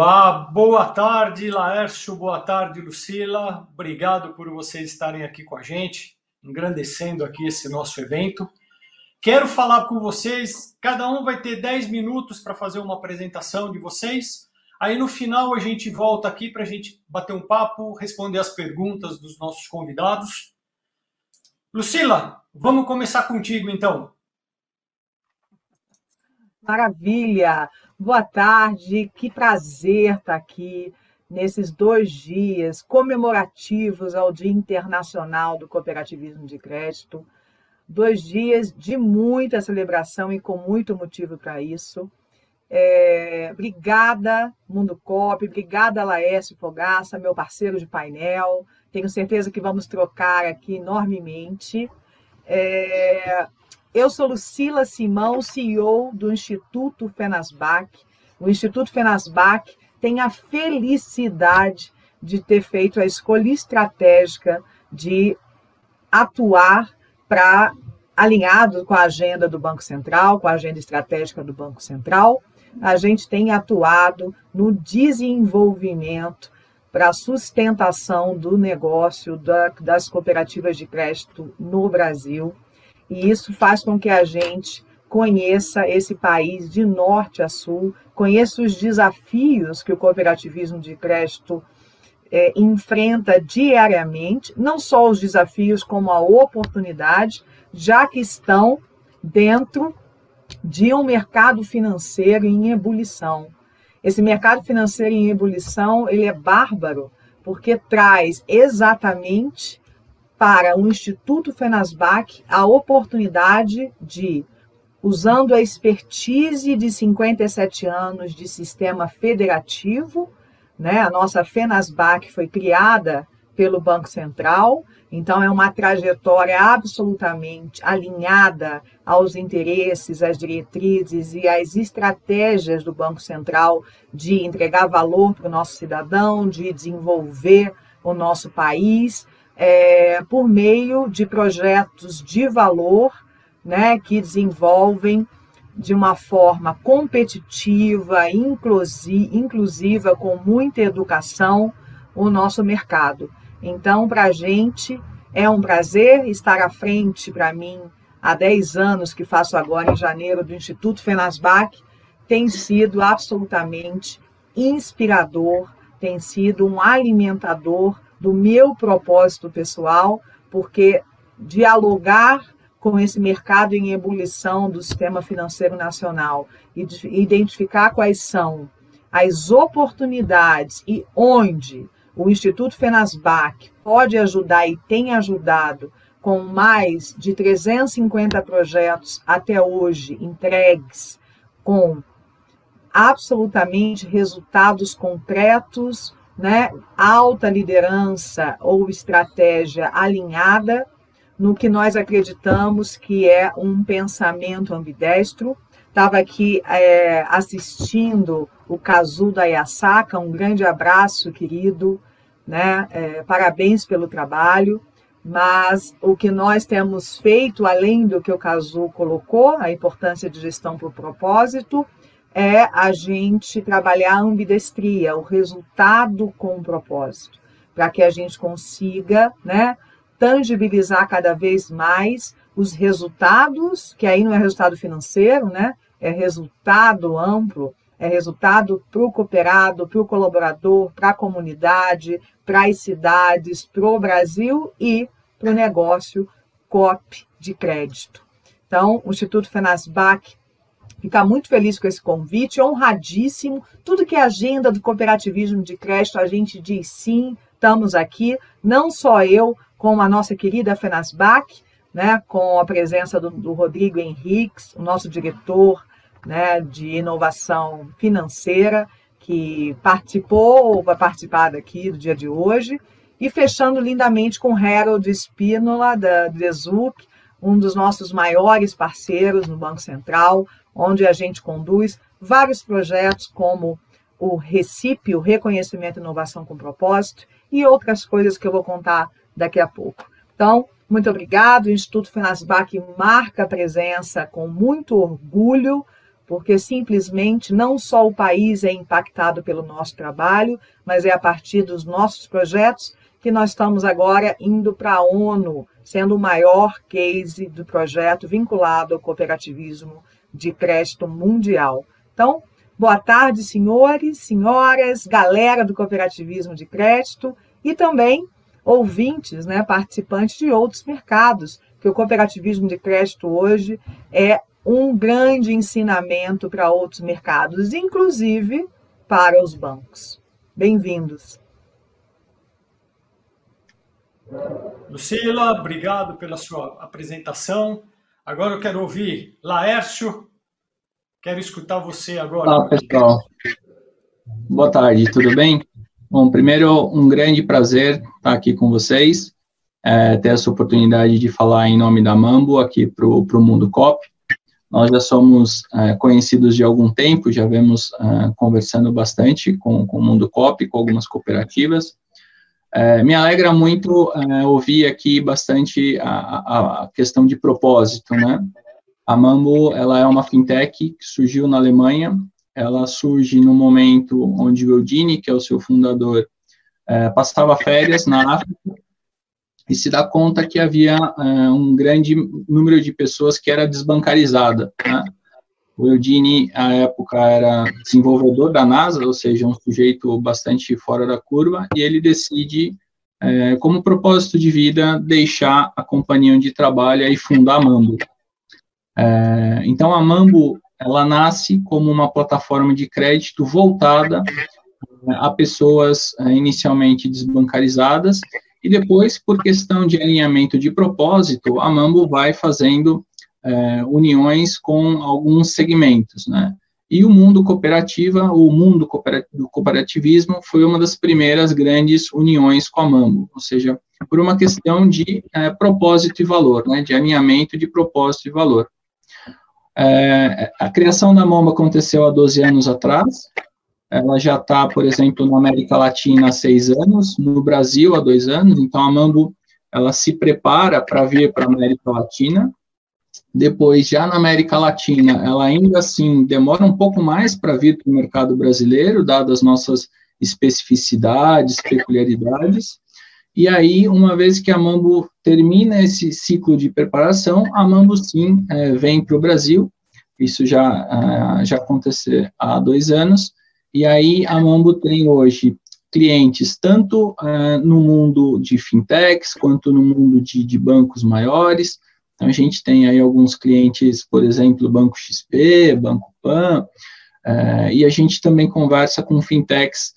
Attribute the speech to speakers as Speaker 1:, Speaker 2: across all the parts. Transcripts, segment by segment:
Speaker 1: Olá, boa tarde, Laércio, boa tarde, Lucila. Obrigado por vocês estarem aqui com a gente, engrandecendo aqui esse nosso evento. Quero falar com vocês, cada um vai ter 10 minutos para fazer uma apresentação de vocês. Aí no final a gente volta aqui para a gente bater um papo, responder as perguntas dos nossos convidados. Lucila, vamos começar contigo então.
Speaker 2: Maravilha! Boa tarde, que prazer estar aqui nesses dois dias comemorativos ao Dia Internacional do Cooperativismo de Crédito. Dois dias de muita celebração e com muito motivo para isso. É, obrigada, Mundo Cop, obrigada, Laércio Fogaça, meu parceiro de painel. Tenho certeza que vamos trocar aqui enormemente. É, eu sou Lucila Simão, CEO do Instituto Fenasbac. O Instituto Fenasbac tem a felicidade de ter feito a escolha estratégica de atuar para alinhado com a agenda do Banco Central, com a agenda estratégica do Banco Central. A gente tem atuado no desenvolvimento para a sustentação do negócio da, das cooperativas de crédito no Brasil e isso faz com que a gente conheça esse país de norte a sul, conheça os desafios que o cooperativismo de crédito é, enfrenta diariamente, não só os desafios, como a oportunidade, já que estão dentro de um mercado financeiro em ebulição. Esse mercado financeiro em ebulição, ele é bárbaro, porque traz exatamente para o Instituto Fenasbac a oportunidade de, usando a expertise de 57 anos de sistema federativo, né? A nossa Fenasbac foi criada pelo Banco Central, então é uma trajetória absolutamente alinhada aos interesses, às diretrizes e às estratégias do Banco Central de entregar valor para o nosso cidadão, de desenvolver o nosso país é, por meio de projetos de valor né, que desenvolvem de uma forma competitiva, inclusiva, com muita educação, o nosso mercado. Então, para a gente é um prazer estar à frente, para mim, há 10 anos que faço agora em janeiro do Instituto Fenasbac, tem sido absolutamente inspirador, tem sido um alimentador do meu propósito pessoal, porque dialogar com esse mercado em ebulição do sistema financeiro nacional e identificar quais são as oportunidades e onde o Instituto Fenasbac pode ajudar e tem ajudado com mais de 350 projetos até hoje entregues com absolutamente resultados concretos né, alta liderança ou estratégia alinhada no que nós acreditamos que é um pensamento ambidestro. Estava aqui é, assistindo o Kazu da Yasaka, um grande abraço, querido, né? É, parabéns pelo trabalho. Mas o que nós temos feito, além do que o Kazu colocou, a importância de gestão por propósito, é a gente trabalhar a ambidestria, o resultado com o propósito, para que a gente consiga né, tangibilizar cada vez mais os resultados, que aí não é resultado financeiro, né? É resultado amplo, é resultado para o cooperado, para o colaborador, para a comunidade, para as cidades, para o Brasil e para o negócio COP de crédito. Então, o Instituto Fenasbac Ficar muito feliz com esse convite, honradíssimo. Tudo que é agenda do cooperativismo de crédito, a gente diz sim, estamos aqui. Não só eu, como a nossa querida Fenasbac, né, com a presença do, do Rodrigo Henriques, o nosso diretor né, de inovação financeira, que participou ou vai participar daqui do dia de hoje. E fechando lindamente com Harold Spínola, da Desuc, um dos nossos maiores parceiros no Banco Central, onde a gente conduz vários projetos como o RECIP, o Reconhecimento e Inovação com Propósito, e outras coisas que eu vou contar daqui a pouco. Então, muito obrigado. O Instituto Finasbac marca a presença com muito orgulho porque simplesmente não só o país é impactado pelo nosso trabalho, mas é a partir dos nossos projetos que nós estamos agora indo para a ONU, sendo o maior case do projeto vinculado ao cooperativismo de crédito mundial. Então, boa tarde, senhores, senhoras, galera do cooperativismo de crédito e também ouvintes, né, participantes de outros mercados, que o cooperativismo de crédito hoje é um grande ensinamento para outros mercados, inclusive para os bancos. Bem-vindos.
Speaker 1: Lucila, obrigado pela sua apresentação. Agora eu quero ouvir Laércio. Quero escutar você agora.
Speaker 3: Olá, pessoal. Boa tarde, tudo bem? Bom, primeiro, um grande prazer estar aqui com vocês, é, ter essa oportunidade de falar em nome da Mambo aqui para o Mundo Cop. Nós já somos é, conhecidos de algum tempo, já vemos é, conversando bastante com, com o Mundo Cop, com algumas cooperativas. É, me alegra muito é, ouvir aqui bastante a, a, questão de propósito, né? A Mambo, ela é uma fintech que surgiu na Alemanha, ela surge no momento onde o Eudine, que é o seu fundador, é, passava férias na África e se dá conta que havia é, um grande número de pessoas que era desbancarizada, né? O Eudine, à época, era desenvolvedor da NASA, ou seja, um sujeito bastante fora da curva, e ele decide, é, como propósito de vida, deixar a companhia onde trabalha e fundar a Mambo. É, então, a Mambo, ela nasce como uma plataforma de crédito voltada é, a pessoas é, inicialmente desbancarizadas, e depois, por questão de alinhamento de propósito, a Mambo vai fazendo é, uniões com alguns segmentos, né? E o mundo cooperativa, o mundo do cooperativismo foi uma das primeiras grandes uniões com a Mambo, ou seja, por uma questão de é, propósito e valor, né, de alinhamento de propósito e valor. É, a criação da Mambo aconteceu há 12 anos atrás, ela já está, por exemplo, na América Latina há seis anos, no Brasil há dois anos, então a Mambo ela se prepara para vir para a América Latina, depois, já na América Latina, ela ainda assim demora um pouco mais para vir para o mercado brasileiro, dadas as nossas especificidades, peculiaridades. E aí, uma vez que a Mambo termina esse ciclo de preparação, a Mambo sim é, vem para o Brasil. Isso já, é, já aconteceu há dois anos. E aí, a Mambo tem hoje clientes tanto é, no mundo de fintechs, quanto no mundo de, de bancos maiores, então, a gente tem aí alguns clientes, por exemplo, Banco XP, Banco Pan, é, e a gente também conversa com fintechs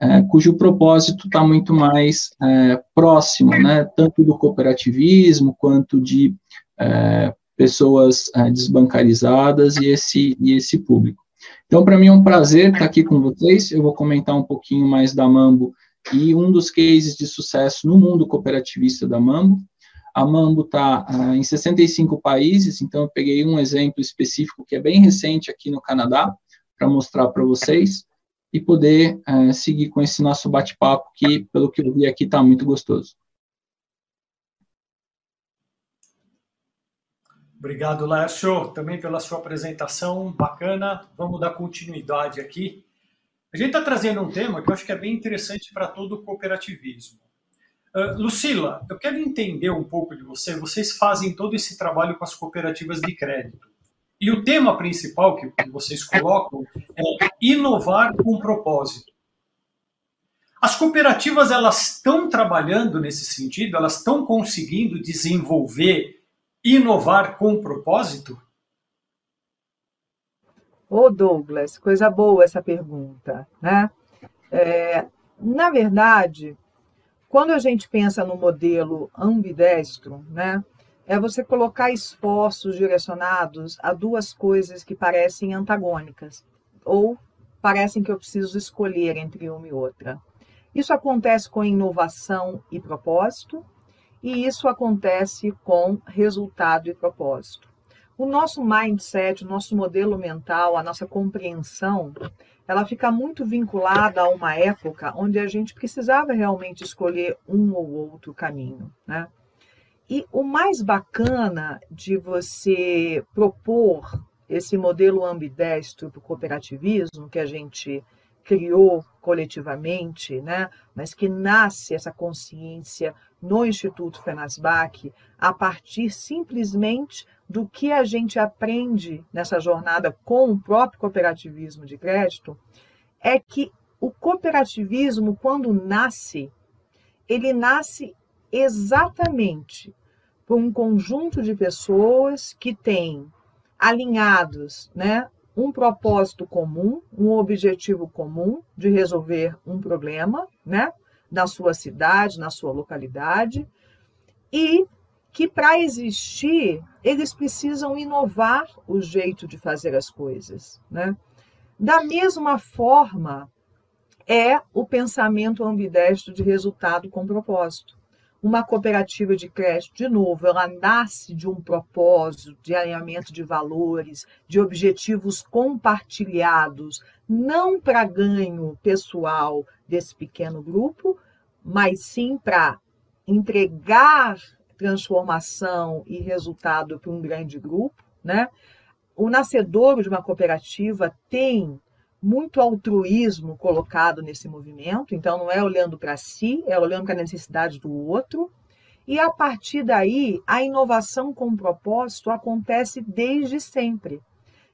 Speaker 3: é, cujo propósito está muito mais é, próximo, né, tanto do cooperativismo quanto de é, pessoas é, desbancarizadas e esse, e esse público. Então, para mim é um prazer estar aqui com vocês. Eu vou comentar um pouquinho mais da Mambo e um dos cases de sucesso no mundo cooperativista da Mambo. A Mambo está uh, em 65 países, então eu peguei um exemplo específico que é bem recente aqui no Canadá, para mostrar para vocês e poder uh, seguir com esse nosso bate-papo, que, pelo que eu vi aqui, está muito gostoso.
Speaker 1: Obrigado, Lércio, também pela sua apresentação bacana. Vamos dar continuidade aqui. A gente está trazendo um tema que eu acho que é bem interessante para todo o cooperativismo. Uh, Lucila, eu quero entender um pouco de você. Vocês fazem todo esse trabalho com as cooperativas de crédito. E o tema principal que, que vocês colocam é inovar com propósito. As cooperativas elas estão trabalhando nesse sentido, elas estão conseguindo desenvolver, inovar com propósito?
Speaker 2: Ô Douglas, coisa boa essa pergunta, né? É, na verdade, quando a gente pensa no modelo ambidestro, né, é você colocar esforços direcionados a duas coisas que parecem antagônicas, ou parecem que eu preciso escolher entre uma e outra. Isso acontece com inovação e propósito, e isso acontece com resultado e propósito. O nosso mindset, o nosso modelo mental, a nossa compreensão, ela fica muito vinculada a uma época onde a gente precisava realmente escolher um ou outro caminho, né? E o mais bacana de você propor esse modelo ambidestro para o cooperativismo que a gente criou coletivamente, né? mas que nasce essa consciência no Instituto Fenasbach a partir simplesmente do que a gente aprende nessa jornada com o próprio cooperativismo de crédito, é que o cooperativismo, quando nasce, ele nasce exatamente por um conjunto de pessoas que têm alinhados, né, um propósito comum, um objetivo comum de resolver um problema, né, na sua cidade, na sua localidade, e que para existir eles precisam inovar o jeito de fazer as coisas, né? Da mesma forma é o pensamento ambidestro de resultado com propósito uma cooperativa de crédito, de novo, ela nasce de um propósito, de alinhamento de valores, de objetivos compartilhados, não para ganho pessoal desse pequeno grupo, mas sim para entregar transformação e resultado para um grande grupo, né? O nascedor de uma cooperativa tem muito altruísmo colocado nesse movimento, então não é olhando para si, é olhando para a necessidade do outro. E a partir daí, a inovação com propósito acontece desde sempre.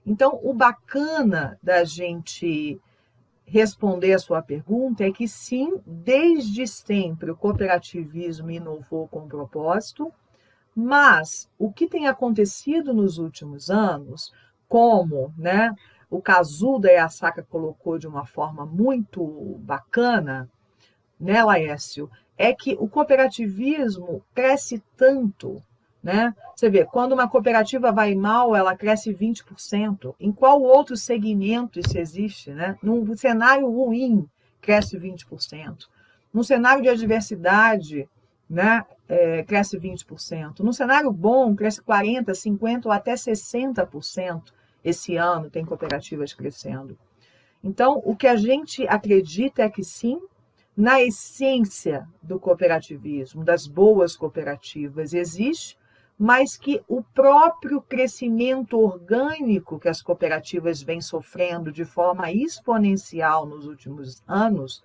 Speaker 2: Então, o bacana da gente responder a sua pergunta é que sim, desde sempre o cooperativismo inovou com propósito, mas o que tem acontecido nos últimos anos, como, né, o Kazuda e a Saka colocou de uma forma muito bacana, né, Laércio? É que o cooperativismo cresce tanto, né? Você vê, quando uma cooperativa vai mal, ela cresce 20%. Em qual outro segmento isso existe, né? Num cenário ruim, cresce 20%. Num cenário de adversidade, né, é, cresce 20%. Num cenário bom, cresce 40%, 50% ou até 60%. Esse ano tem cooperativas crescendo. Então, o que a gente acredita é que sim, na essência do cooperativismo, das boas cooperativas, existe, mas que o próprio crescimento orgânico que as cooperativas vêm sofrendo de forma exponencial nos últimos anos,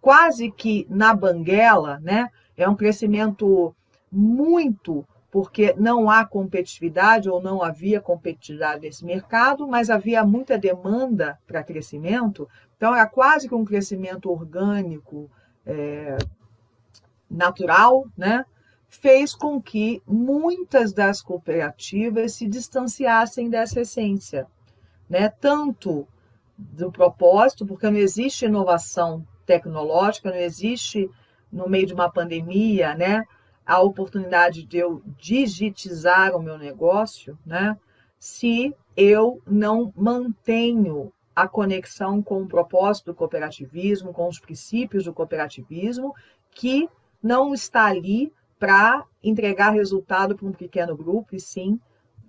Speaker 2: quase que na banguela, né? É um crescimento muito porque não há competitividade ou não havia competitividade nesse mercado, mas havia muita demanda para crescimento, então era quase que um crescimento orgânico, é, natural, né? Fez com que muitas das cooperativas se distanciassem dessa essência, né? tanto do propósito, porque não existe inovação tecnológica, não existe no meio de uma pandemia, né? a oportunidade de eu digitizar o meu negócio, né? Se eu não mantenho a conexão com o propósito do cooperativismo, com os princípios do cooperativismo, que não está ali para entregar resultado para um pequeno grupo, e sim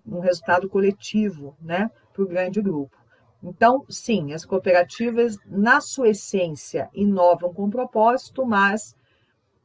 Speaker 2: um resultado coletivo, né, para o grande grupo. Então, sim, as cooperativas, na sua essência, inovam com propósito, mas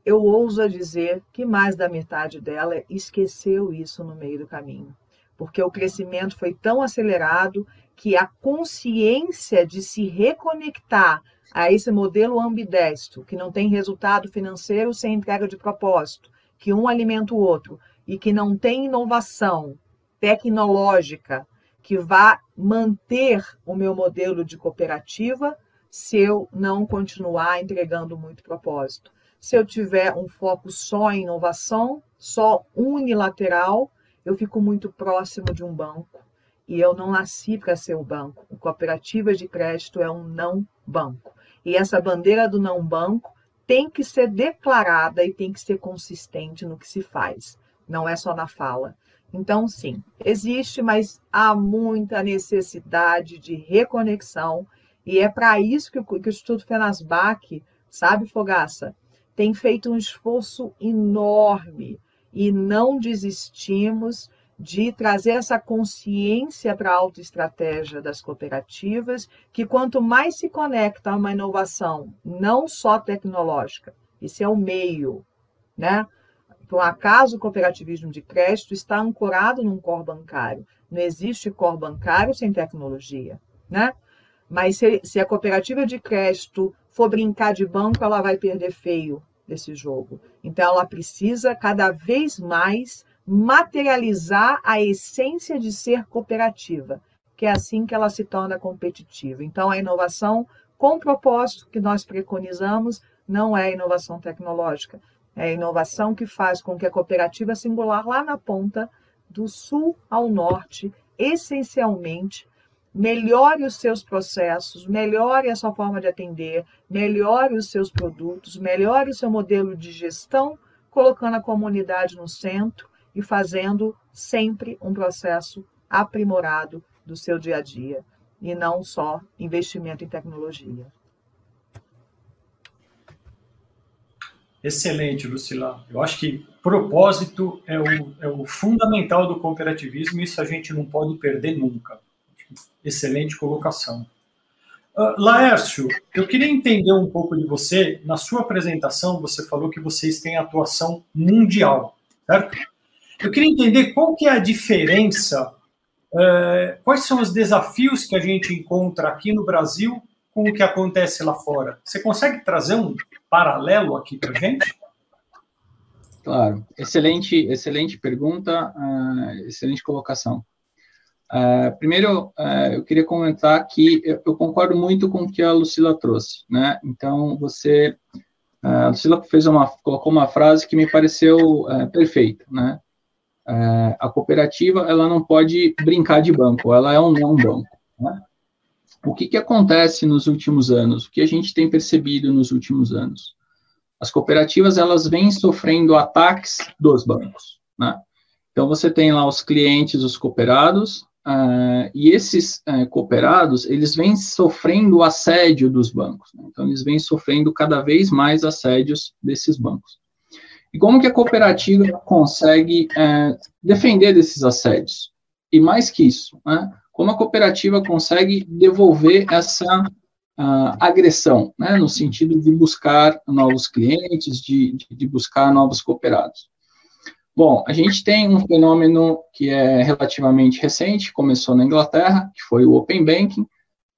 Speaker 2: eu ouso dizer que mais da metade dela esqueceu isso no meio do caminho, porque o crescimento foi tão acelerado que a consciência de se reconectar a esse modelo ambidestro, que não tem resultado financeiro sem entrega de propósito, que um alimenta o outro e que não tem inovação tecnológica que vá manter o meu modelo de cooperativa se eu não continuar entregando muito propósito. Se eu tiver um foco só em inovação, só unilateral, eu fico muito próximo de um banco. E eu não nasci para ser o banco. O cooperativa de crédito é um não banco. E essa bandeira do não banco tem que ser declarada e tem que ser consistente no que se faz. Não é só na fala. Então, sim, existe, mas há muita necessidade de reconexão. E é para isso que o, que o Instituto Fenasbac, sabe, Fogaça, tem feito um esforço enorme e não desistimos de trazer essa consciência para a autoestratégia das cooperativas, que quanto mais se conecta a uma inovação, não só tecnológica, isso é o meio, né? Por acaso, o cooperativismo de crédito está ancorado num core bancário. Não existe core bancário sem tecnologia, né? Mas se, se, a cooperativa de crédito for brincar de banco, ela vai perder feio desse jogo. Então, ela precisa cada vez mais materializar a essência de ser cooperativa, que é assim que ela se torna competitiva. Então, a inovação com propósito que nós preconizamos não é inovação tecnológica, é a inovação que faz com que a cooperativa singular lá na ponta, do sul ao norte, essencialmente, melhore os seus processos, melhore a sua forma de atender, melhore os seus produtos, melhore o seu modelo de gestão, colocando a comunidade no centro e fazendo sempre um processo aprimorado do seu dia a dia, e não só investimento em tecnologia.
Speaker 1: Excelente, Lucila. Eu acho que propósito é o, é o fundamental do cooperativismo, isso a gente não pode perder nunca. Excelente colocação. Uh, Laércio, eu queria entender um pouco de você. Na sua apresentação, você falou que vocês têm atuação mundial, certo? Eu queria entender qual que é a diferença, uh, quais são os desafios que a gente encontra aqui no Brasil com o que acontece lá fora. Você consegue trazer um paralelo aqui para gente?
Speaker 3: Claro, excelente, excelente pergunta, uh, excelente colocação. Uh, primeiro, uh, eu queria comentar que eu, eu, concordo muito com o que a Lucila trouxe, né? Então, você, a Lucila fez uma, colocou uma frase que me pareceu perfeita, né? A cooperativa, ela não pode brincar de banco, ela é um não banco, né? O que, que acontece nos últimos anos? O que a gente tem percebido nos últimos anos? As cooperativas elas vêm sofrendo ataques dos bancos, né? Então você tem lá os clientes, os cooperados, uh, e esses uh, cooperados eles vêm sofrendo assédio dos bancos. Né? Então eles vêm sofrendo cada vez mais assédios desses bancos. E como que a cooperativa consegue uh, defender desses assédios? E mais que isso, né? como a cooperativa consegue devolver essa uh, agressão, né, no sentido de buscar novos clientes, de, de, de, buscar novos cooperados. Bom, a gente tem um fenômeno que é relativamente recente, começou na Inglaterra, que foi o Open Banking,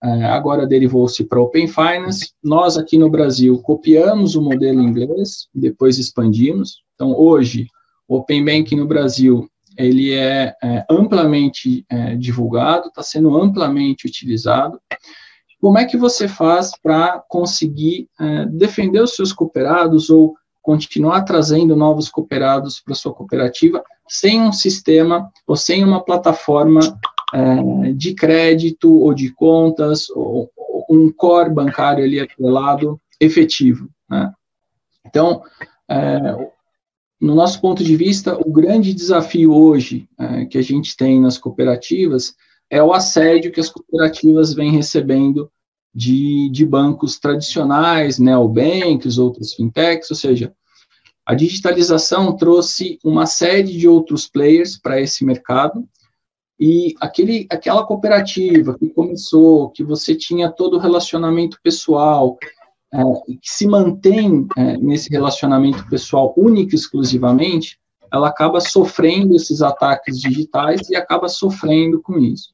Speaker 3: agora derivou-se para Open Finance. Nós aqui no Brasil copiamos o modelo inglês, depois expandimos. Então, hoje, o Open Banking no Brasil ele é, é amplamente é, divulgado, está sendo amplamente utilizado. Como é que você faz para conseguir é, defender os seus cooperados ou continuar trazendo novos cooperados para sua cooperativa sem um sistema ou sem uma plataforma é, de crédito ou de contas ou, ou um core bancário ali atrelado efetivo, né? Então, é, no nosso ponto de vista, o grande desafio hoje é, que a gente tem nas cooperativas é o assédio que as cooperativas vêm recebendo de, de bancos tradicionais, neobanks, outras fintechs, ou seja, a digitalização trouxe uma série de outros players para esse mercado, e aquele, aquela cooperativa que começou, que você tinha todo o relacionamento pessoal, é, que se mantém é, nesse relacionamento pessoal único e exclusivamente, ela acaba sofrendo esses ataques digitais e acaba sofrendo com isso.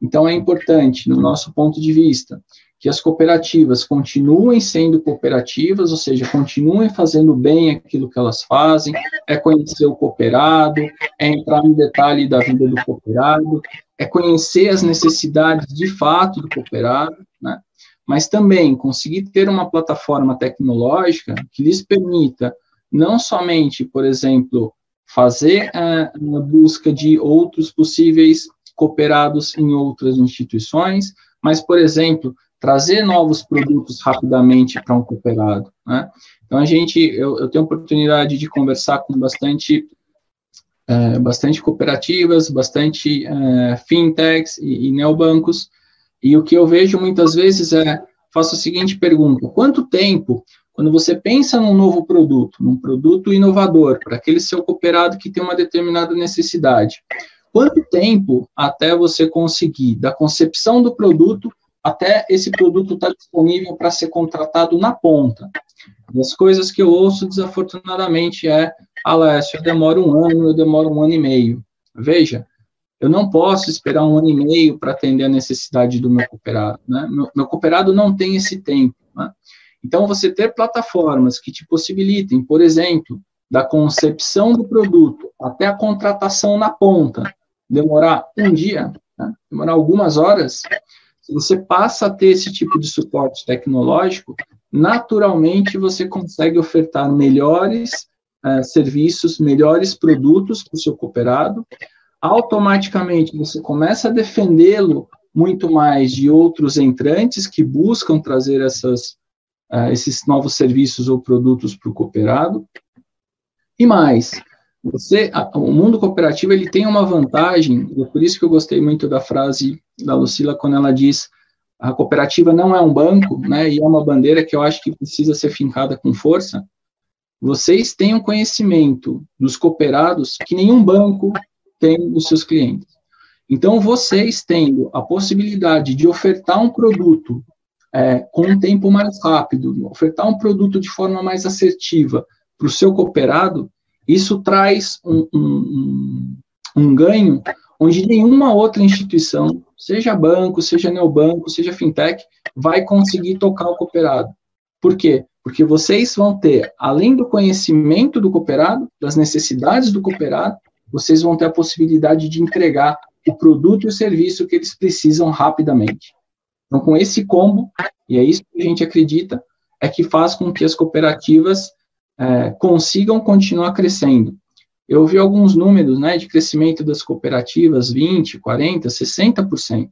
Speaker 3: Então, é importante, no nosso ponto de vista, que as cooperativas continuem sendo cooperativas, ou seja, continuem fazendo bem aquilo que elas fazem, é conhecer o cooperado, é entrar no detalhe da vida do cooperado, é conhecer as necessidades de fato do cooperado, né? mas também conseguir ter uma plataforma tecnológica que lhes permita não somente, por exemplo, fazer a, a busca de outros possíveis cooperados em outras instituições, mas, por exemplo, trazer novos produtos rapidamente para um cooperado. Né? Então, a gente, eu, eu tenho oportunidade de conversar com bastante, é, bastante cooperativas, bastante é, fintechs e, e neobancos, e o que eu vejo muitas vezes é, faço a seguinte pergunta, quanto tempo, quando você pensa num novo produto, num produto inovador, para aquele seu cooperado que tem uma determinada necessidade, quanto tempo até você conseguir, da concepção do produto até esse produto estar tá disponível para ser contratado na ponta. As coisas que eu ouço, desafortunadamente, é Alessio, eu demoro um ano, eu demoro um ano e meio. Veja, eu não posso esperar um ano e meio para atender a necessidade do meu cooperado. Né? Meu, meu cooperado não tem esse tempo. Né? Então, você ter plataformas que te possibilitem, por exemplo, da concepção do produto até a contratação na ponta, demorar um dia, né? demorar algumas horas, se você passa a ter esse tipo de suporte tecnológico, naturalmente você consegue ofertar melhores uh, serviços, melhores produtos para o seu cooperado, automaticamente você começa a defendê-lo muito mais de outros entrantes que buscam trazer essas, uh, esses novos serviços ou produtos para o cooperado. E mais, você, o mundo cooperativo ele tem uma vantagem, e é por isso que eu gostei muito da frase da Lucila quando ela diz a cooperativa não é um banco, né, e é uma bandeira que eu acho que precisa ser fincada com força. Vocês têm um conhecimento dos cooperados que nenhum banco tem dos seus clientes. Então, vocês tendo a possibilidade de ofertar um produto é, com um tempo mais rápido, ofertar um produto de forma mais assertiva para o seu cooperado, isso traz um, um, um ganho onde nenhuma outra instituição, seja banco, seja neobanco, seja fintech, vai conseguir tocar o cooperado. Por quê? Porque vocês vão ter, além do conhecimento do cooperado, das necessidades do cooperado, vocês vão ter a possibilidade de entregar o produto e o serviço que eles precisam rapidamente. Então, com esse combo, e é isso que a gente acredita, é que faz com que as cooperativas é, consigam continuar crescendo. Eu vi alguns números né, de crescimento das cooperativas, 20%, 40%, 60%.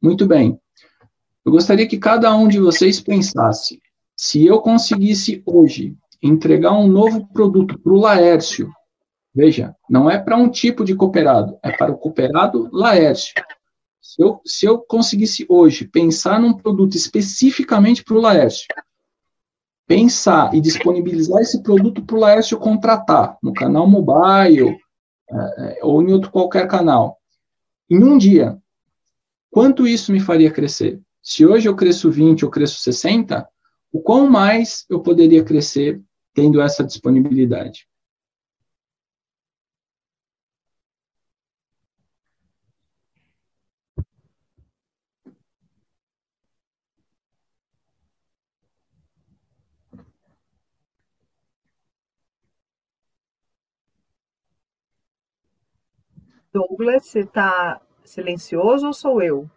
Speaker 3: Muito bem. Eu gostaria que cada um de vocês pensasse, se eu conseguisse hoje entregar um novo produto para o Laércio, veja, não é para um tipo de cooperado, é para o cooperado Laércio. Se eu, se eu conseguisse hoje pensar num produto especificamente para o Laércio, pensar e disponibilizar esse produto para o Laércio contratar no canal mobile é, ou em outro qualquer canal, em um dia, quanto isso me faria crescer? Se hoje eu cresço 20 ou cresço 60, o quão mais eu poderia crescer tendo essa disponibilidade?
Speaker 2: Douglas, você está silencioso ou sou eu?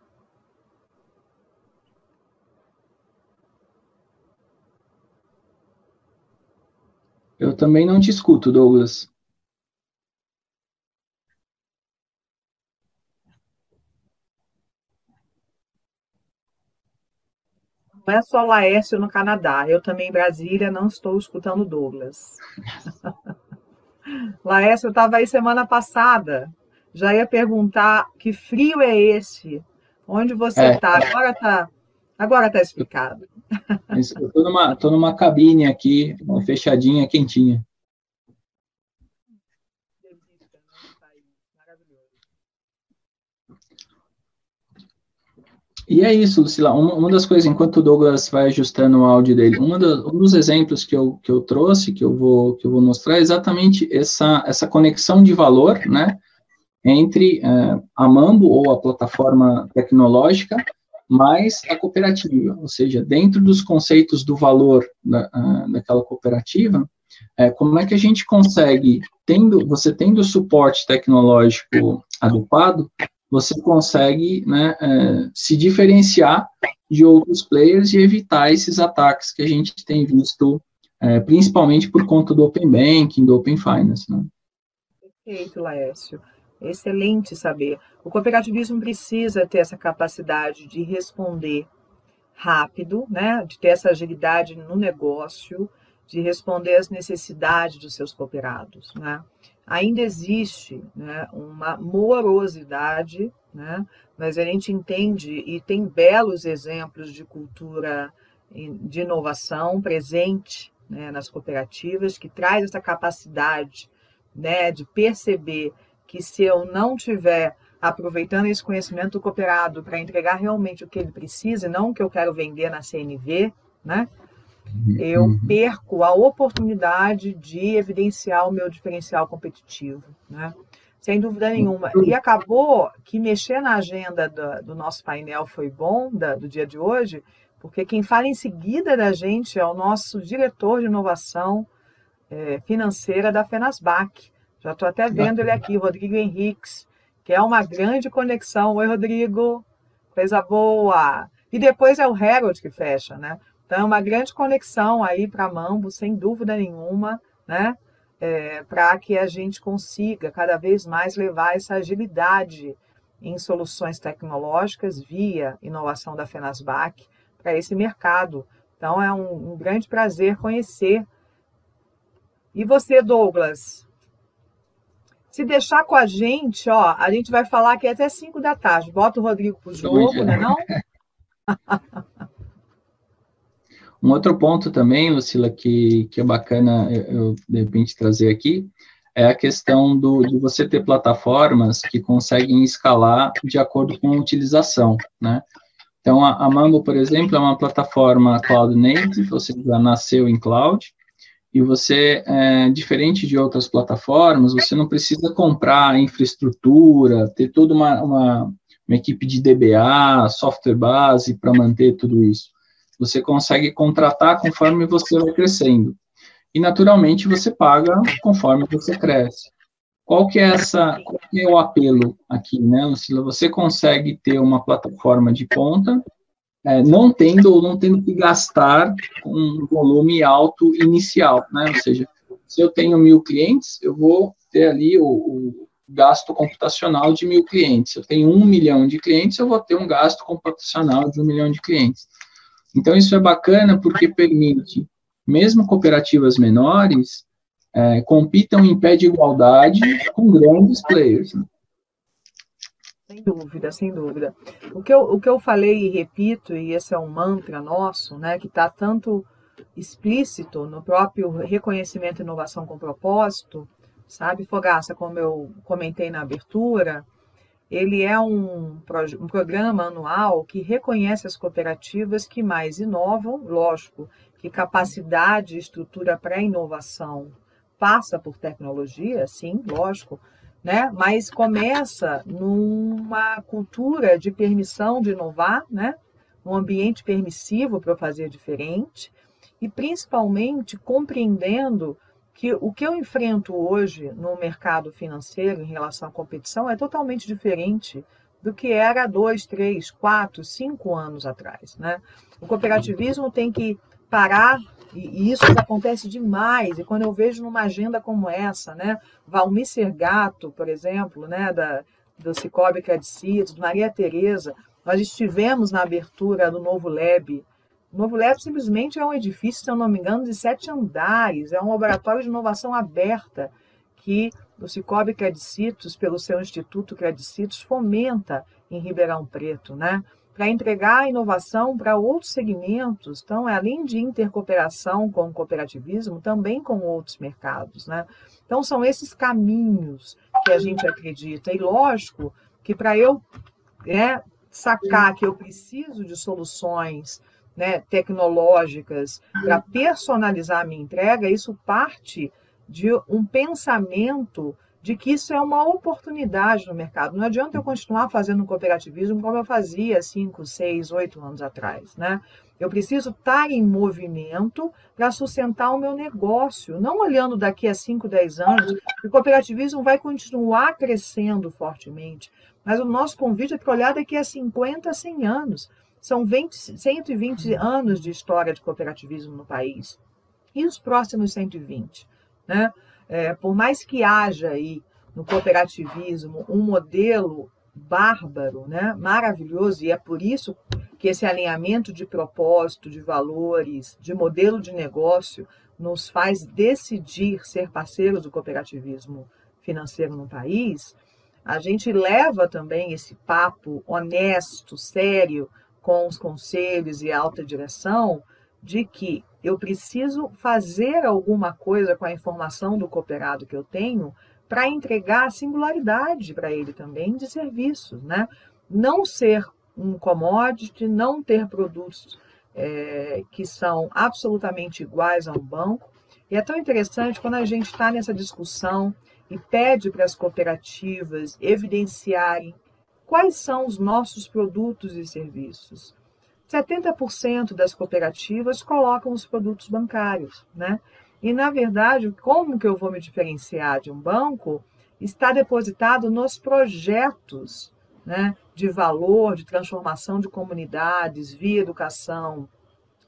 Speaker 3: Eu também não te escuto, Douglas.
Speaker 2: Não é só Laércio no Canadá. Eu também em Brasília não estou escutando Douglas. Laércio, eu estava aí semana passada já ia perguntar que frio é esse? Onde você está? É. Agora está agora tá explicado.
Speaker 3: Estou numa, tô numa cabine aqui, uma fechadinha, quentinha. E é isso, Lucila. Uma, uma, das coisas, enquanto o Douglas vai ajustando o áudio dele, do, um dos exemplos que eu, que eu trouxe, que eu vou, que eu vou mostrar, é exatamente essa, essa conexão de valor, né? Entre uh, a Mambo ou a plataforma tecnológica mais a cooperativa, ou seja, dentro dos conceitos do valor da, uh, daquela cooperativa, uh, como é que a gente consegue, tendo, você tendo suporte tecnológico adequado, você consegue né, se diferenciar de outros players e evitar esses ataques que a gente tem visto, principalmente por conta do Open Banking, do Open Finance. Né?
Speaker 2: Perfeito, Laércio. Excelente saber. O cooperativismo precisa ter essa capacidade de responder rápido, né? de ter essa agilidade no negócio, de responder às necessidades dos seus cooperados. Né? Ainda existe né, uma morosidade, né? mas a gente entende e tem belos exemplos de cultura de inovação presente né, nas cooperativas, que traz essa capacidade né, de perceber que se eu não tiver aproveitando esse conhecimento do cooperado para entregar realmente o que ele precisa, não o que eu quero vender na CNV, né? eu uhum. perco a oportunidade de evidenciar o meu diferencial competitivo, né? Sem dúvida nenhuma. E acabou que mexer na agenda do, do nosso painel foi bom, da, do dia de hoje, porque quem fala em seguida da gente é o nosso diretor de inovação é, financeira da Fenasbac. Já estou até vendo ele aqui, Rodrigo Henriques, que é uma grande conexão. Oi, Rodrigo, coisa boa. E depois é o Harold que fecha, né? Então, é uma grande conexão aí para Mambo, sem dúvida nenhuma, né? é, para que a gente consiga cada vez mais levar essa agilidade em soluções tecnológicas via inovação da Fenasbac para esse mercado. Então, é um, um grande prazer conhecer. E você, Douglas? Se deixar com a gente, ó, a gente vai falar aqui até 5 da tarde. Bota o Rodrigo para o jogo, né não?
Speaker 3: Um outro ponto também, Lucila, que, que é bacana eu, de repente, trazer aqui, é a questão do, de você ter plataformas que conseguem escalar de acordo com a utilização, né? Então, a, a Mambo, por exemplo, é uma plataforma cloud native, você já nasceu em cloud, e você, é, diferente de outras plataformas, você não precisa comprar infraestrutura, ter toda uma, uma, uma equipe de DBA, software base para manter tudo isso. Você consegue contratar conforme você vai crescendo. E, naturalmente, você paga conforme você cresce. Qual que é essa, qual que é o apelo aqui, né, Lucila? Você consegue ter uma plataforma de ponta, é, não tendo ou não tendo que gastar um volume alto inicial, né? Ou seja, se eu tenho mil clientes, eu vou ter ali o, o gasto computacional de mil clientes. Se eu tenho um milhão de clientes, eu vou ter um gasto computacional de um milhão de clientes. Então, isso é bacana porque permite, mesmo cooperativas menores, é, compitam em pé de igualdade com grandes players. Né?
Speaker 2: Sem dúvida, sem dúvida. O que, eu, o que eu falei e repito, e esse é um mantra nosso, né, que está tanto explícito no próprio reconhecimento e inovação com propósito, sabe, Fogaça, como eu comentei na abertura, ele é um, um programa anual que reconhece as cooperativas que mais inovam, lógico, que capacidade e estrutura para inovação passa por tecnologia, sim, lógico, né? Mas começa numa cultura de permissão de inovar, né? Um ambiente permissivo para fazer diferente e principalmente compreendendo que o que eu enfrento hoje no mercado financeiro em relação à competição é totalmente diferente do que era dois, três, quatro, cinco anos atrás. Né? O cooperativismo tem que parar, e isso acontece demais, e quando eu vejo numa agenda como essa, né, Valmir Sergato, por exemplo, né, da, do Cicobi Credicitos, Maria Tereza, nós estivemos na abertura do novo Lab. O Novo Lab simplesmente é um edifício, se eu não me engano, de sete andares, é um laboratório de inovação aberta que o Cicobi Credicitos, pelo seu Instituto Credicitos, fomenta em Ribeirão Preto, né? Para entregar inovação para outros segmentos. Então, além de intercooperação com o cooperativismo, também com outros mercados, né? Então, são esses caminhos que a gente acredita. E lógico que para eu é, sacar que eu preciso de soluções né, tecnológicas para personalizar a minha entrega, isso parte de um pensamento de que isso é uma oportunidade no mercado. Não adianta eu continuar fazendo cooperativismo como eu fazia cinco, seis, oito anos atrás, né? Eu preciso estar em movimento para sustentar o meu negócio, não olhando daqui a 5, 10 anos. O cooperativismo vai continuar crescendo fortemente, mas o nosso convite é para olhar daqui a 50, 100 anos. São 20, 120 anos de história de cooperativismo no país. E os próximos 120? Né? É, por mais que haja aí no cooperativismo um modelo bárbaro, né? maravilhoso, e é por isso que esse alinhamento de propósito, de valores, de modelo de negócio nos faz decidir ser parceiros do cooperativismo financeiro no país, a gente leva também esse papo honesto, sério, com os conselhos e a alta direção de que eu preciso fazer alguma coisa com a informação do cooperado que eu tenho para entregar a singularidade para ele também de serviços, né? Não ser um commodity, não ter produtos é, que são absolutamente iguais a um banco. E é tão interessante quando a gente está nessa discussão e pede para as cooperativas evidenciarem quais são os nossos produtos e serviços. 70% das cooperativas colocam os produtos bancários, né? E na verdade, como que eu vou me diferenciar de um banco? Está depositado nos projetos, né, de valor, de transformação de comunidades, via educação,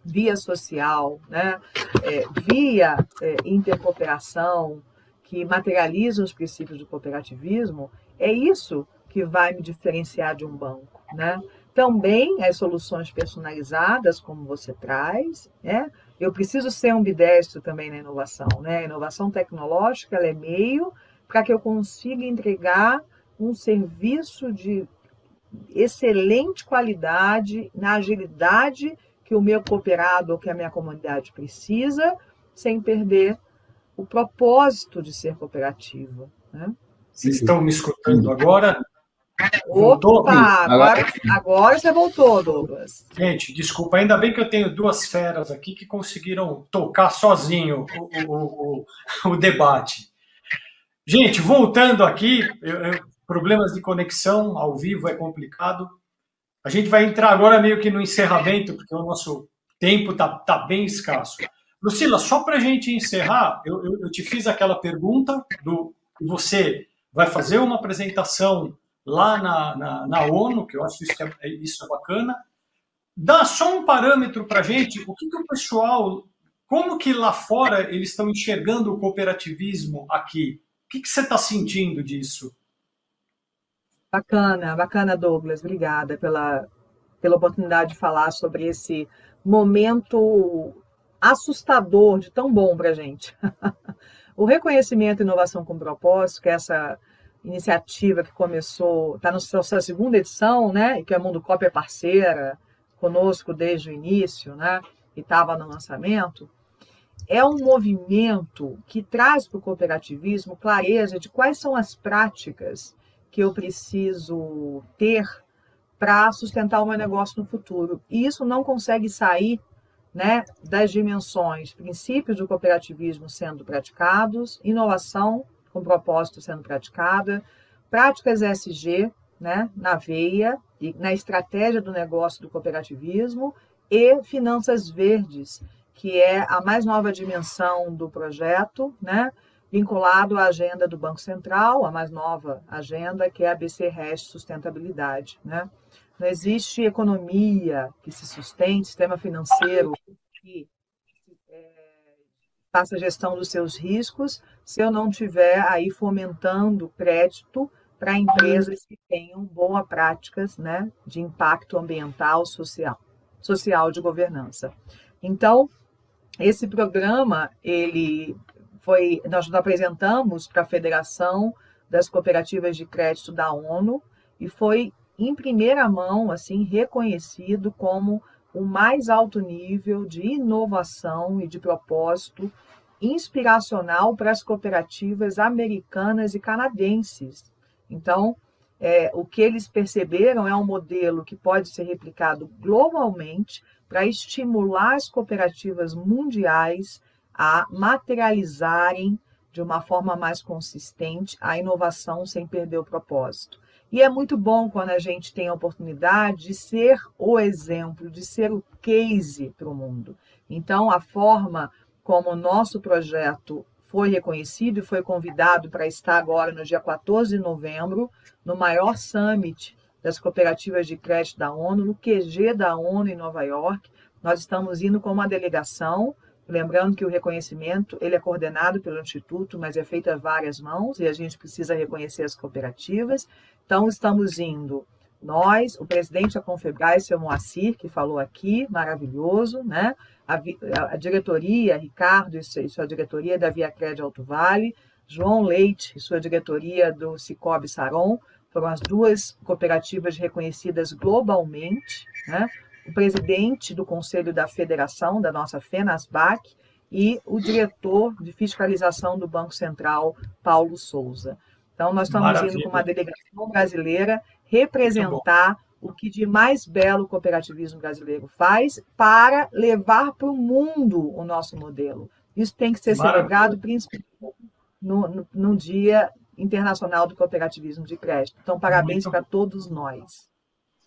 Speaker 2: via social, né, é, via é, intercooperação, que materializam os princípios do cooperativismo, é isso que vai me diferenciar de um banco, né? Também as soluções personalizadas, como você traz, né? Eu preciso ser um bidestro também na inovação, né? A inovação tecnológica é meio para que eu consiga entregar um serviço de excelente qualidade, na agilidade que o meu cooperado ou que a minha comunidade precisa, sem perder o propósito de ser cooperativa. Né?
Speaker 1: Vocês estão me escutando agora?
Speaker 2: Voltou? Opa, agora, agora você voltou, Douglas.
Speaker 1: Gente, desculpa, ainda bem que eu tenho duas feras aqui que conseguiram tocar sozinho o, o, o, o debate. Gente, voltando aqui, eu, eu, problemas de conexão ao vivo é complicado. A gente vai entrar agora meio que no encerramento, porque o nosso tempo está tá bem escasso. Lucila, só para a gente encerrar, eu, eu, eu, te fiz aquela pergunta do você vai fazer uma apresentação lá na, na, na ONU, que eu acho isso é, isso é bacana. Dá só um parâmetro para a gente, o que, que o pessoal, como que lá fora eles estão enxergando o cooperativismo aqui? O que, que você está sentindo disso?
Speaker 2: Bacana, bacana, Douglas. Obrigada pela, pela oportunidade de falar sobre esse momento assustador de tão bom para a gente. o reconhecimento e inovação com propósito, que é essa iniciativa que começou, está na sua segunda edição, né? Que a Mundo Copy é parceira conosco desde o início, né? E estava no lançamento. É um movimento que traz para o cooperativismo clareza de quais são as práticas que eu preciso ter para sustentar o meu negócio no futuro. E isso não consegue sair né, das dimensões, princípios do cooperativismo sendo praticados, inovação com propósito sendo praticada, práticas SG né, na veia e na estratégia do negócio do cooperativismo e finanças verdes, que é a mais nova dimensão do projeto, né, vinculado à agenda do Banco Central, a mais nova agenda, que é a BC Sustentabilidade. Né? Não existe economia que se sustente, sistema financeiro que faça gestão dos seus riscos, se eu não tiver aí fomentando crédito para empresas que tenham boas práticas né, de impacto ambiental, social, social de governança. Então, esse programa, ele foi, nós apresentamos para a Federação das Cooperativas de Crédito da ONU e foi em primeira mão, assim, reconhecido como o mais alto nível de inovação e de propósito inspiracional para as cooperativas americanas e canadenses. Então, é, o que eles perceberam é um modelo que pode ser replicado globalmente para estimular as cooperativas mundiais a materializarem de uma forma mais consistente a inovação sem perder o propósito. E é muito bom quando a gente tem a oportunidade de ser o exemplo, de ser o case para o mundo. Então, a forma como o nosso projeto foi reconhecido e foi convidado para estar agora no dia 14 de novembro, no maior summit das cooperativas de crédito da ONU, no QG da ONU em Nova York. Nós estamos indo com uma delegação, lembrando que o reconhecimento ele é coordenado pelo Instituto, mas é feito a várias mãos e a gente precisa reconhecer as cooperativas. Então, estamos indo nós, o presidente da Confebras, seu Moacir, que falou aqui, maravilhoso, né? A, a, a diretoria, Ricardo e sua diretoria da Via Cred Alto Vale, João Leite e sua diretoria do Cicobi Saron, foram as duas cooperativas reconhecidas globalmente, né? O presidente do Conselho da Federação, da nossa FENASBAC, e o diretor de fiscalização do Banco Central, Paulo Souza. Então, nós estamos Maravilha. indo com uma delegação brasileira representar o que de mais belo o cooperativismo brasileiro faz para levar para o mundo o nosso modelo. Isso tem que ser Maravilha. celebrado principalmente no, no, no, Dia Internacional do Cooperativismo de Crédito. Então, parabéns para todos nós.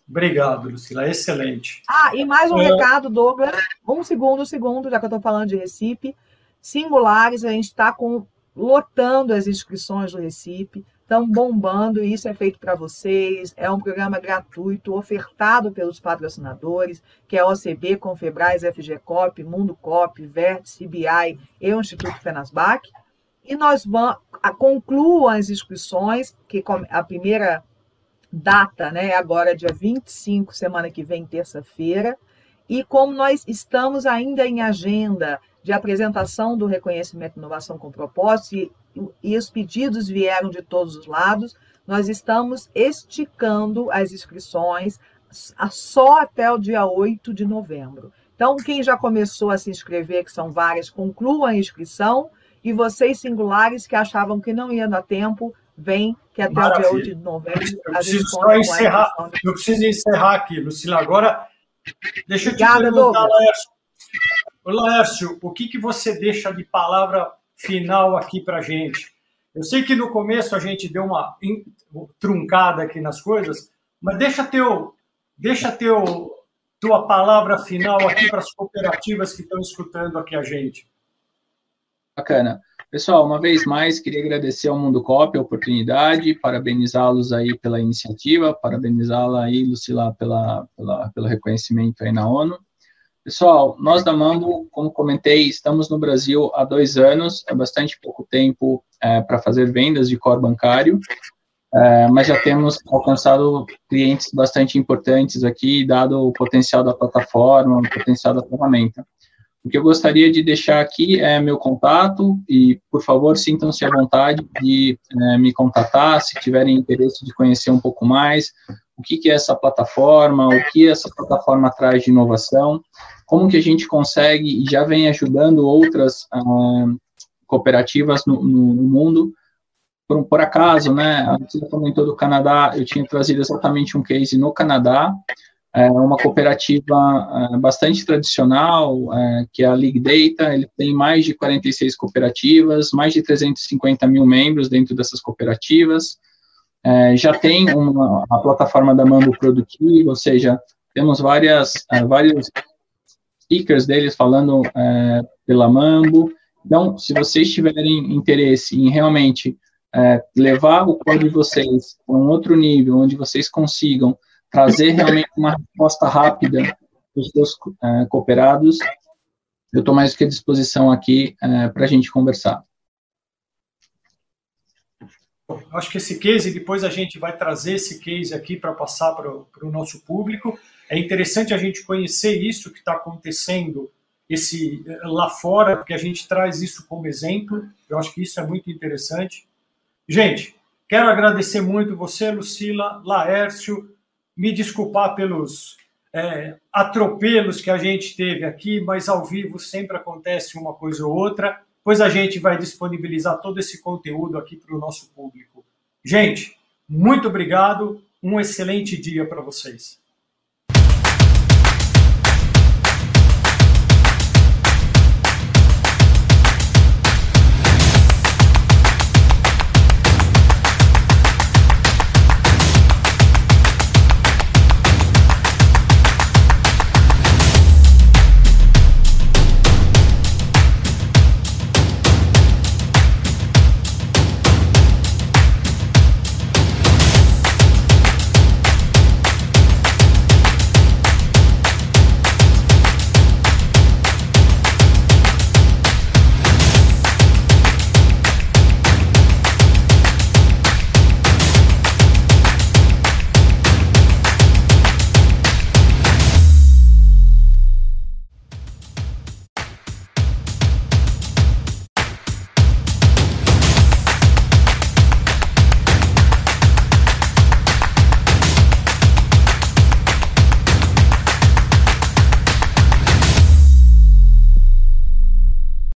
Speaker 1: Obrigado, Lucila. Excelente.
Speaker 2: Ah, e mais um é... recado, Douglas. Um segundo, um segundo, já que eu estou falando de Recife. Singulares, a gente está lotando as inscrições do Recife estão bombando e isso é feito para vocês. É um programa gratuito, ofertado pelos patrocinadores, que é a OCB, Confebras, FGCOP, Mundo Cop, Vértice, CBI e o Instituto Fenasbac. E nós vamos, concluam as inscrições, que a primeira data né, agora dia 25, semana que vem, terça-feira. E como nós estamos ainda em agenda de apresentação do reconhecimento de inovação com propósito, e, e os pedidos vieram de todos os lados, nós estamos esticando as inscrições só até o dia 8 de novembro. Então, quem já começou a se inscrever, que são várias, conclua a inscrição, e vocês singulares que achavam que não ia dar tempo, vem que até Maravilha. o dia 8 de novembro.
Speaker 1: Eu preciso só encerrar. Eu preciso encerrar aqui, Lucila. Agora, deixa eu te Obrigada, perguntar, Laércio. Laércio, o que, que você deixa de palavra final aqui para gente? Eu sei que no começo a gente deu uma truncada aqui nas coisas, mas deixa teu, deixa teu, tua palavra final aqui para as cooperativas que estão escutando aqui a gente.
Speaker 3: Bacana. Pessoal, uma vez mais, queria agradecer ao Mundo Cop a oportunidade, parabenizá-los aí pela iniciativa, parabenizá-la aí, Lucila, pela, pela, pelo reconhecimento aí na ONU. Pessoal, nós da Mambo, como comentei, estamos no Brasil há dois anos, é bastante pouco tempo é, para fazer vendas de core bancário, é, mas já temos alcançado clientes bastante importantes aqui, dado o potencial da plataforma, o potencial da ferramenta. O que eu gostaria de deixar aqui é meu contato e, por favor, sintam-se à vontade de é, me contatar se tiverem interesse de conhecer um pouco mais o que, que é essa plataforma, o que essa plataforma traz de inovação como que a gente consegue e já vem ajudando outras uh, cooperativas no, no, no mundo. Por, por, acaso, né, gente comentou do Canadá, eu tinha trazido exatamente um case no Canadá, é uma cooperativa é, bastante tradicional, é, que é a League Data, ele tem mais de 46 cooperativas, mais de 350 mil membros dentro dessas cooperativas, é, já tem uma, a plataforma da Mambo Produtivo, ou seja, temos várias, vários speakers deles falando pela Mambo. Então, se vocês tiverem interesse em realmente levar o código de vocês para um outro nível, onde vocês consigam trazer realmente uma resposta rápida para os seus é, cooperados, eu estou mais que à disposição aqui é, para a gente conversar.
Speaker 1: Acho que esse case, depois a gente vai trazer esse case aqui para passar para o nosso público. É interessante a gente conhecer isso que está acontecendo esse lá fora, porque a gente traz isso como exemplo. Eu acho que isso é muito interessante. Gente, quero agradecer muito você, Lucila, Laércio, me desculpar pelos é, atropelos que a gente teve aqui, mas ao vivo sempre acontece uma coisa ou outra pois a gente vai disponibilizar todo esse conteúdo aqui para o nosso público. Gente, muito obrigado, um excelente dia para vocês.